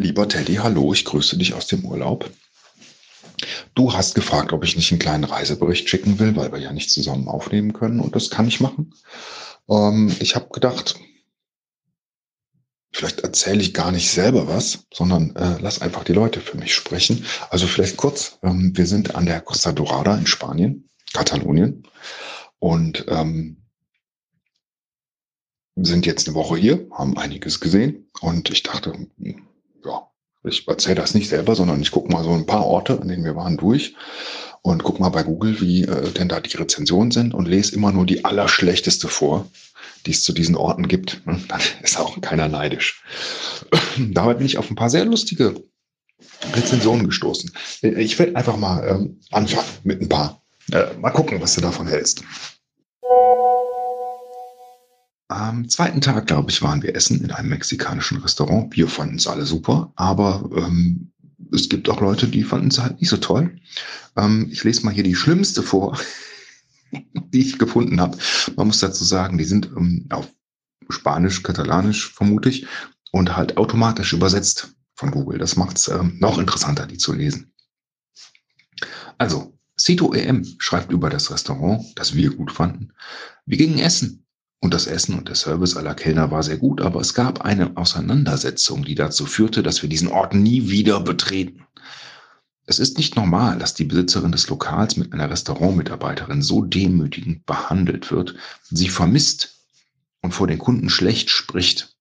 Lieber Teddy, hallo, ich grüße dich aus dem Urlaub. Du hast gefragt, ob ich nicht einen kleinen Reisebericht schicken will, weil wir ja nicht zusammen aufnehmen können und das kann ich machen. Ähm, ich habe gedacht, vielleicht erzähle ich gar nicht selber was, sondern äh, lass einfach die Leute für mich sprechen. Also vielleicht kurz, ähm, wir sind an der Costa Dorada in Spanien, Katalonien und ähm, sind jetzt eine Woche hier, haben einiges gesehen und ich dachte, ja, ich erzähle das nicht selber, sondern ich gucke mal so ein paar Orte, an denen wir waren, durch und guck mal bei Google, wie äh, denn da die Rezensionen sind und lese immer nur die allerschlechteste vor, die es zu diesen Orten gibt. Dann ist auch keiner neidisch. Dabei bin ich auf ein paar sehr lustige Rezensionen gestoßen. Ich werde einfach mal ähm, anfangen mit ein paar. Äh, mal gucken, was du davon hältst. Am zweiten Tag, glaube ich, waren wir essen in einem mexikanischen Restaurant. Wir fanden es alle super, aber ähm, es gibt auch Leute, die fanden es halt nicht so toll. Ähm, ich lese mal hier die schlimmste vor, die ich gefunden habe. Man muss dazu sagen, die sind ähm, auf Spanisch, Katalanisch vermutlich und halt automatisch übersetzt von Google. Das macht es ähm, noch interessanter, die zu lesen. Also, Cito EM schreibt über das Restaurant, das wir gut fanden. Wir gingen essen. Und das Essen und der Service aller Kellner war sehr gut, aber es gab eine Auseinandersetzung, die dazu führte, dass wir diesen Ort nie wieder betreten. Es ist nicht normal, dass die Besitzerin des Lokals mit einer Restaurantmitarbeiterin so demütigend behandelt wird, sie vermisst und vor den Kunden schlecht spricht.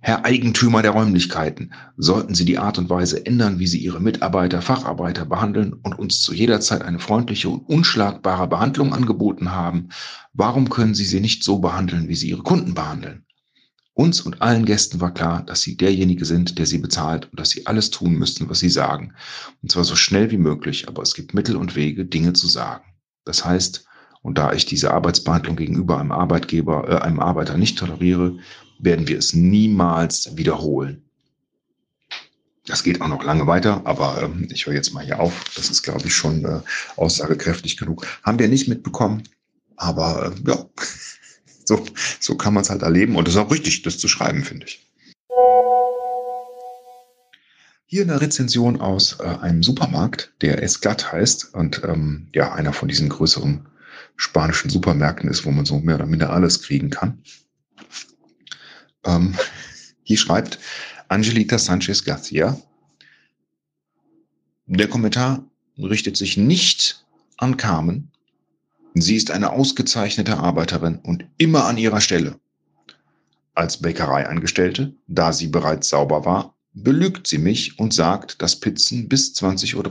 Herr Eigentümer der Räumlichkeiten, sollten Sie die Art und Weise ändern, wie Sie Ihre Mitarbeiter, Facharbeiter behandeln und uns zu jeder Zeit eine freundliche und unschlagbare Behandlung angeboten haben, warum können Sie sie nicht so behandeln, wie Sie Ihre Kunden behandeln? Uns und allen Gästen war klar, dass Sie derjenige sind, der Sie bezahlt und dass Sie alles tun müssten, was Sie sagen. Und zwar so schnell wie möglich, aber es gibt Mittel und Wege, Dinge zu sagen. Das heißt, und da ich diese Arbeitsbehandlung gegenüber einem Arbeitgeber, äh, einem Arbeiter nicht toleriere, werden wir es niemals wiederholen. Das geht auch noch lange weiter, aber ähm, ich höre jetzt mal hier auf. Das ist, glaube ich, schon äh, aussagekräftig genug. Haben wir nicht mitbekommen, aber äh, ja, so, so kann man es halt erleben und es ist auch richtig, das zu schreiben, finde ich. Hier eine Rezension aus äh, einem Supermarkt, der Esclat heißt und ähm, ja, einer von diesen größeren spanischen Supermärkten ist, wo man so mehr oder minder alles kriegen kann. Ähm, hier schreibt Angelita Sanchez Garcia. Der Kommentar richtet sich nicht an Carmen. Sie ist eine ausgezeichnete Arbeiterin und immer an ihrer Stelle. Als Bäckereiangestellte, da sie bereits sauber war, belügt sie mich und sagt, dass Pizzen bis 20.30 Uhr,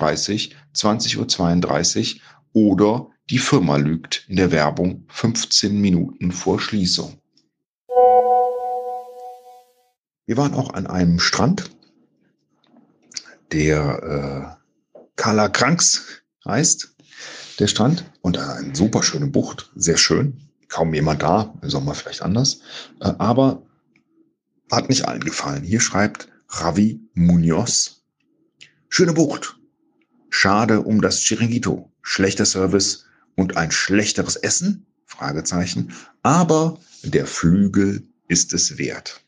20.32 Uhr oder die Firma lügt in der Werbung 15 Minuten vor Schließung. Wir waren auch an einem Strand, der äh, Kala Kranks heißt, der Strand, und eine super schöne Bucht, sehr schön. Kaum jemand da, im Sommer vielleicht anders, äh, aber hat nicht allen gefallen. Hier schreibt Ravi Munoz, schöne Bucht, schade um das Chiringuito, schlechter Service und ein schlechteres Essen? Fragezeichen. Aber der Flügel ist es wert.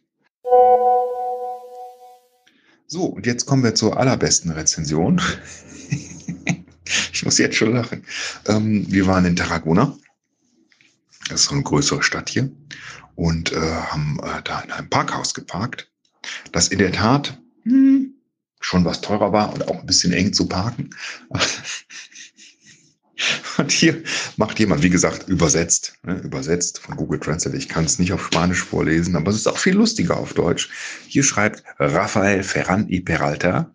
So, und jetzt kommen wir zur allerbesten Rezension. ich muss jetzt schon lachen. Ähm, wir waren in Tarragona. Das ist so eine größere Stadt hier. Und äh, haben äh, da in einem Parkhaus geparkt, das in der Tat hm, schon was teurer war und auch ein bisschen eng zu parken. Und hier macht jemand, wie gesagt, übersetzt, ne, übersetzt von Google Translate. Ich kann es nicht auf Spanisch vorlesen, aber es ist auch viel lustiger auf Deutsch. Hier schreibt Rafael Ferran y Peralta.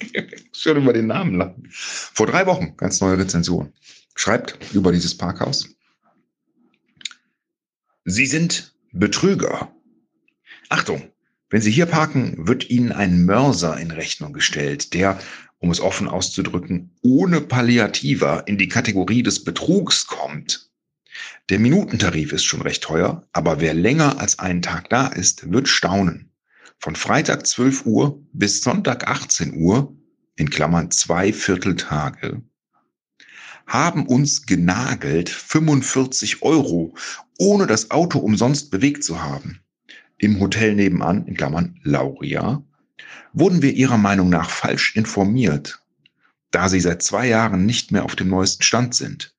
Schön über den Namen lachen. Vor drei Wochen, ganz neue Rezension. Schreibt über dieses Parkhaus. Sie sind Betrüger. Achtung, wenn Sie hier parken, wird Ihnen ein Mörser in Rechnung gestellt, der um es offen auszudrücken, ohne Palliativa in die Kategorie des Betrugs kommt. Der Minutentarif ist schon recht teuer, aber wer länger als einen Tag da ist, wird staunen. Von Freitag 12 Uhr bis Sonntag 18 Uhr, in Klammern zwei Vierteltage, haben uns genagelt 45 Euro, ohne das Auto umsonst bewegt zu haben. Im Hotel nebenan, in Klammern Lauria, Wurden wir Ihrer Meinung nach falsch informiert, da Sie seit zwei Jahren nicht mehr auf dem neuesten Stand sind?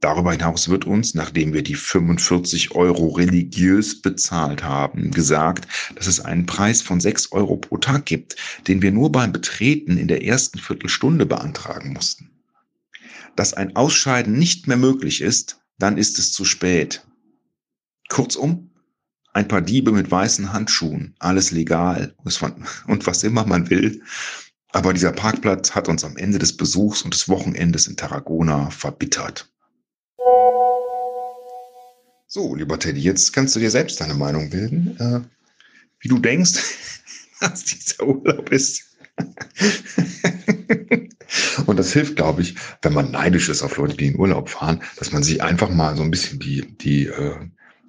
Darüber hinaus wird uns, nachdem wir die 45 Euro religiös bezahlt haben, gesagt, dass es einen Preis von 6 Euro pro Tag gibt, den wir nur beim Betreten in der ersten Viertelstunde beantragen mussten. Dass ein Ausscheiden nicht mehr möglich ist, dann ist es zu spät. Kurzum, ein paar Diebe mit weißen Handschuhen, alles legal und was immer man will. Aber dieser Parkplatz hat uns am Ende des Besuchs und des Wochenendes in Tarragona verbittert. So, lieber Teddy, jetzt kannst du dir selbst deine Meinung bilden, äh, wie du denkst, was dieser Urlaub ist. Und das hilft, glaube ich, wenn man neidisch ist auf Leute, die in Urlaub fahren, dass man sich einfach mal so ein bisschen die, die, äh,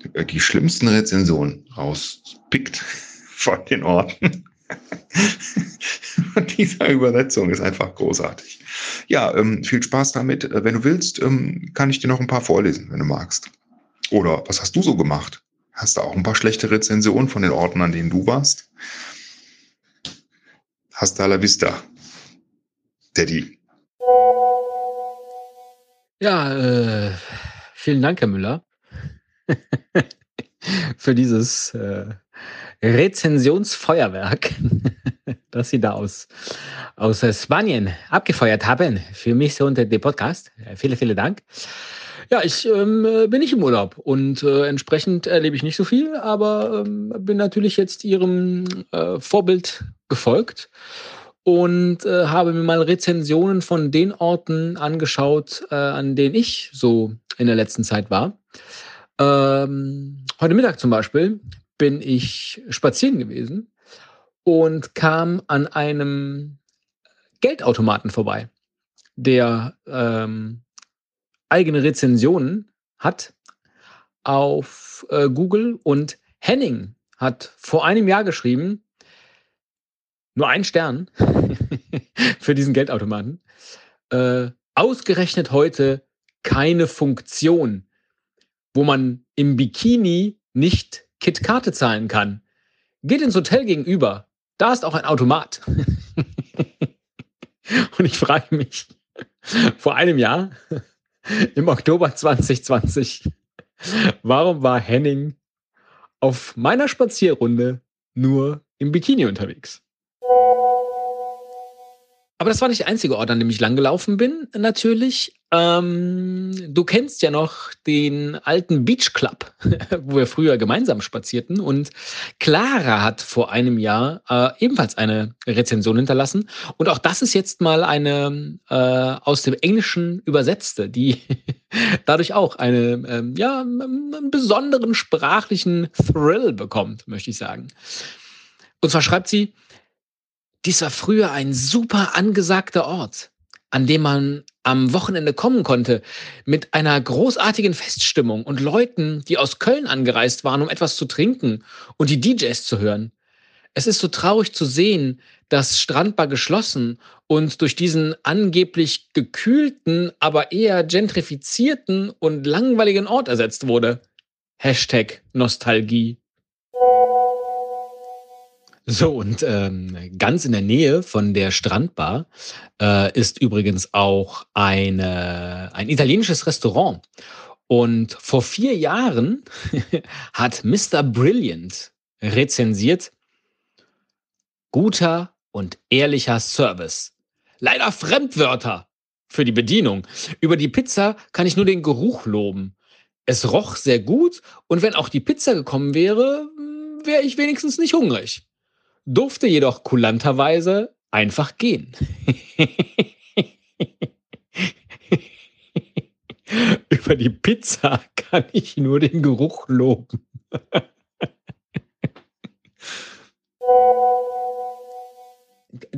die schlimmsten Rezensionen rauspickt von den Orten. Und diese Übersetzung ist einfach großartig. Ja, ähm, viel Spaß damit. Äh, wenn du willst, ähm, kann ich dir noch ein paar vorlesen, wenn du magst. Oder was hast du so gemacht? Hast du auch ein paar schlechte Rezensionen von den Orten, an denen du warst? Hasta la vista, Daddy. Ja, äh, vielen Dank, Herr Müller, für dieses äh, Rezensionsfeuerwerk, das Sie da aus, aus Spanien abgefeuert haben für mich unter dem Podcast. Vielen, vielen Dank. Ja, ich ähm, bin nicht im Urlaub und äh, entsprechend erlebe ich nicht so viel, aber ähm, bin natürlich jetzt Ihrem äh, Vorbild gefolgt und äh, habe mir mal Rezensionen von den Orten angeschaut, äh, an denen ich so in der letzten Zeit war. Ähm, heute Mittag zum Beispiel bin ich spazieren gewesen und kam an einem Geldautomaten vorbei, der ähm, eigene Rezensionen hat auf äh, Google und Henning hat vor einem Jahr geschrieben, nur ein Stern für diesen Geldautomaten, äh, ausgerechnet heute keine Funktion, wo man im Bikini nicht KitKarte zahlen kann. Geht ins Hotel gegenüber, da ist auch ein Automat. Und ich frage mich, vor einem Jahr im Oktober 2020. Warum war Henning auf meiner Spazierrunde nur im Bikini unterwegs? Aber das war nicht der einzige Ort, an dem ich langgelaufen bin, natürlich. Ähm, du kennst ja noch den alten Beach Club, wo wir früher gemeinsam spazierten. Und Clara hat vor einem Jahr äh, ebenfalls eine Rezension hinterlassen. Und auch das ist jetzt mal eine äh, aus dem Englischen übersetzte, die dadurch auch eine, ähm, ja, einen besonderen sprachlichen Thrill bekommt, möchte ich sagen. Und zwar schreibt sie, dies war früher ein super angesagter Ort, an dem man am Wochenende kommen konnte, mit einer großartigen Feststimmung und Leuten, die aus Köln angereist waren, um etwas zu trinken und die DJs zu hören. Es ist so traurig zu sehen, dass Strandbar geschlossen und durch diesen angeblich gekühlten, aber eher gentrifizierten und langweiligen Ort ersetzt wurde. Hashtag Nostalgie. So, und ähm, ganz in der Nähe von der Strandbar äh, ist übrigens auch eine, ein italienisches Restaurant. Und vor vier Jahren hat Mr. Brilliant rezensiert, guter und ehrlicher Service. Leider Fremdwörter für die Bedienung. Über die Pizza kann ich nur den Geruch loben. Es roch sehr gut und wenn auch die Pizza gekommen wäre, wäre ich wenigstens nicht hungrig durfte jedoch kulanterweise einfach gehen. Über die Pizza kann ich nur den Geruch loben.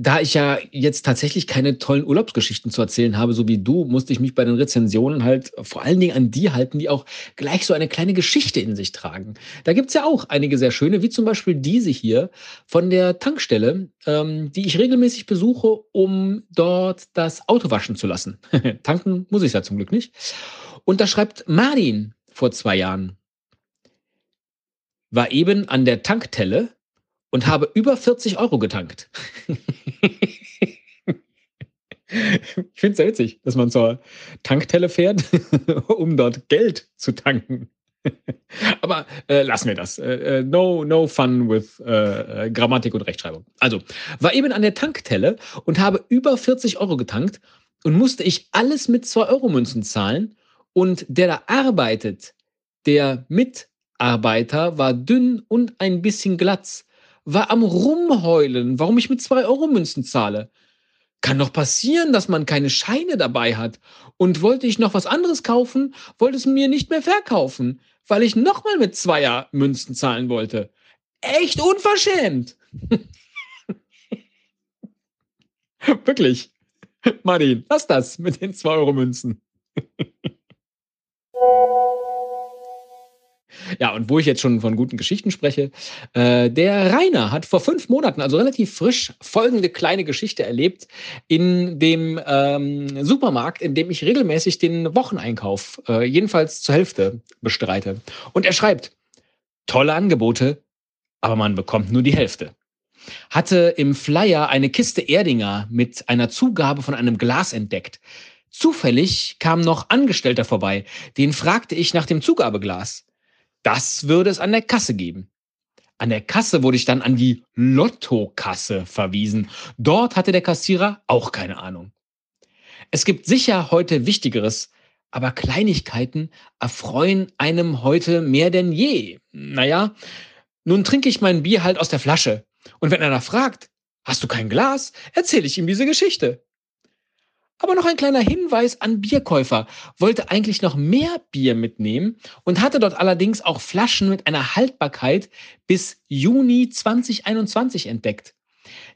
da ich ja jetzt tatsächlich keine tollen Urlaubsgeschichten zu erzählen habe, so wie du, musste ich mich bei den Rezensionen halt vor allen Dingen an die halten, die auch gleich so eine kleine Geschichte in sich tragen. Da gibt's ja auch einige sehr schöne, wie zum Beispiel diese hier von der Tankstelle, ähm, die ich regelmäßig besuche, um dort das Auto waschen zu lassen. Tanken muss ich ja zum Glück nicht. Und da schreibt Martin vor zwei Jahren, war eben an der Tanktelle und habe über 40 Euro getankt. ich finde es sehr witzig, dass man zur Tanktelle fährt, um dort Geld zu tanken. Aber äh, lassen wir das. Äh, äh, no, no fun with äh, äh, Grammatik und Rechtschreibung. Also, war eben an der Tanktelle und habe über 40 Euro getankt und musste ich alles mit 2-Euro-Münzen zahlen. Und der da arbeitet, der Mitarbeiter, war dünn und ein bisschen glatz, war am Rumheulen, warum ich mit 2-Euro-Münzen zahle. Kann doch passieren, dass man keine Scheine dabei hat. Und wollte ich noch was anderes kaufen, wollte es mir nicht mehr verkaufen, weil ich nochmal mit Zweier-Münzen zahlen wollte. Echt unverschämt. Wirklich. Martin, lass das mit den 2-Euro-Münzen. Ja, und wo ich jetzt schon von guten Geschichten spreche, äh, der Rainer hat vor fünf Monaten, also relativ frisch, folgende kleine Geschichte erlebt in dem ähm, Supermarkt, in dem ich regelmäßig den Wocheneinkauf, äh, jedenfalls zur Hälfte, bestreite. Und er schreibt, tolle Angebote, aber man bekommt nur die Hälfte. Hatte im Flyer eine Kiste Erdinger mit einer Zugabe von einem Glas entdeckt. Zufällig kam noch Angestellter vorbei. Den fragte ich nach dem Zugabeglas. Das würde es an der Kasse geben. An der Kasse wurde ich dann an die Lottokasse verwiesen. Dort hatte der Kassierer auch keine Ahnung. Es gibt sicher heute Wichtigeres, aber Kleinigkeiten erfreuen einem heute mehr denn je. Naja, nun trinke ich mein Bier halt aus der Flasche. Und wenn einer fragt, hast du kein Glas, erzähle ich ihm diese Geschichte. Aber noch ein kleiner Hinweis an Bierkäufer. Wollte eigentlich noch mehr Bier mitnehmen und hatte dort allerdings auch Flaschen mit einer Haltbarkeit bis Juni 2021 entdeckt.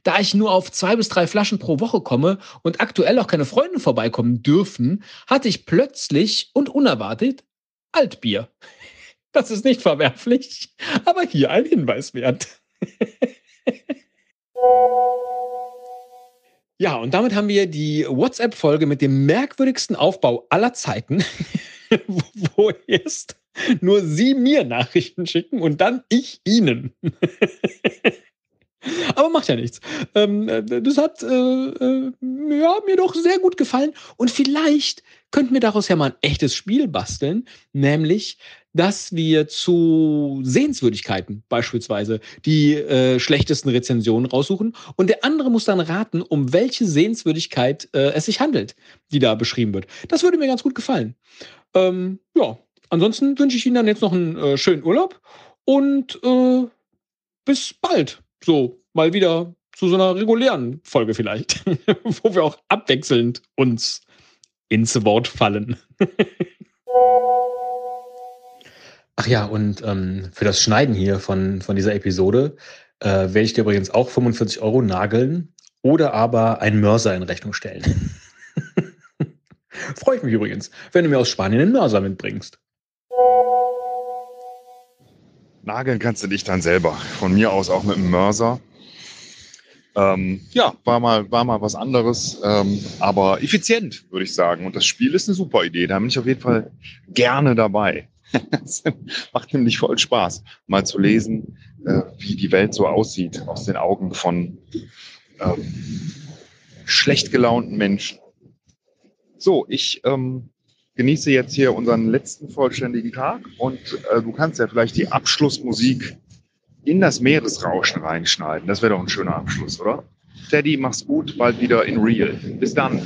Da ich nur auf zwei bis drei Flaschen pro Woche komme und aktuell auch keine Freunde vorbeikommen dürfen, hatte ich plötzlich und unerwartet Altbier. Das ist nicht verwerflich, aber hier ein Hinweis wert. Ja, und damit haben wir die WhatsApp-Folge mit dem merkwürdigsten Aufbau aller Zeiten, wo erst nur Sie mir Nachrichten schicken und dann ich Ihnen. Aber macht ja nichts. Ähm, das hat äh, äh, ja, mir doch sehr gut gefallen. Und vielleicht könnten wir daraus ja mal ein echtes Spiel basteln, nämlich dass wir zu Sehenswürdigkeiten beispielsweise die äh, schlechtesten Rezensionen raussuchen und der andere muss dann raten, um welche Sehenswürdigkeit äh, es sich handelt, die da beschrieben wird. Das würde mir ganz gut gefallen. Ähm, ja, ansonsten wünsche ich Ihnen dann jetzt noch einen äh, schönen Urlaub und äh, bis bald. So, mal wieder zu so einer regulären Folge vielleicht, wo wir auch abwechselnd uns ins Wort fallen. Ach ja, und ähm, für das Schneiden hier von, von dieser Episode äh, werde ich dir übrigens auch 45 Euro nageln oder aber einen Mörser in Rechnung stellen. Freue ich mich übrigens, wenn du mir aus Spanien einen Mörser mitbringst. Nageln kannst du dich dann selber. Von mir aus auch mit einem Mörser. Ähm, ja, war mal, war mal was anderes, ähm, aber effizient, würde ich sagen. Und das Spiel ist eine super Idee. Da bin ich auf jeden Fall gerne dabei. macht nämlich voll Spaß, mal zu lesen, äh, wie die Welt so aussieht aus den Augen von ähm, schlecht gelaunten Menschen. So, ich ähm, genieße jetzt hier unseren letzten vollständigen Tag und äh, du kannst ja vielleicht die Abschlussmusik in das Meeresrauschen reinschneiden. Das wäre doch ein schöner Abschluss, oder? Teddy, mach's gut, bald wieder in Real. Bis dann.